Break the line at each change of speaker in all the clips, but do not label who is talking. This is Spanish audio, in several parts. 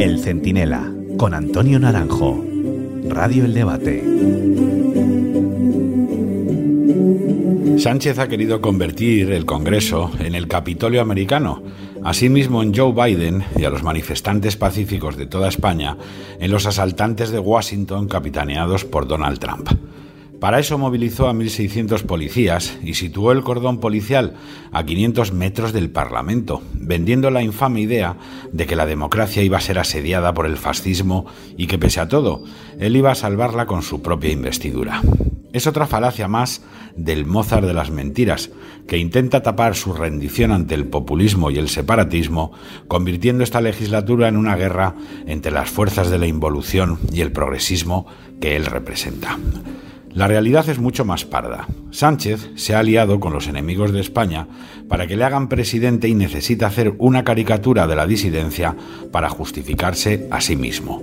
El Centinela, con Antonio Naranjo. Radio El Debate.
Sánchez ha querido convertir el Congreso en el Capitolio americano, asimismo en Joe Biden y a los manifestantes pacíficos de toda España en los asaltantes de Washington capitaneados por Donald Trump. Para eso movilizó a 1.600 policías y situó el cordón policial a 500 metros del Parlamento, vendiendo la infame idea de que la democracia iba a ser asediada por el fascismo y que pese a todo, él iba a salvarla con su propia investidura. Es otra falacia más del Mozart de las mentiras, que intenta tapar su rendición ante el populismo y el separatismo, convirtiendo esta legislatura en una guerra entre las fuerzas de la involución y el progresismo que él representa. La realidad es mucho más parda. Sánchez se ha aliado con los enemigos de España para que le hagan presidente y necesita hacer una caricatura de la disidencia para justificarse a sí mismo.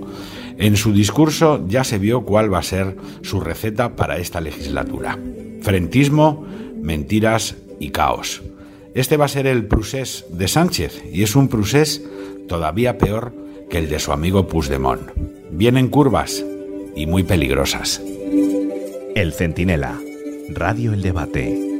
En su discurso ya se vio cuál va a ser su receta para esta legislatura. Frentismo, mentiras y caos. Este va a ser el procés de Sánchez y es un procés todavía peor que el de su amigo Puigdemont. Vienen curvas y muy peligrosas.
El Centinela. Radio El Debate.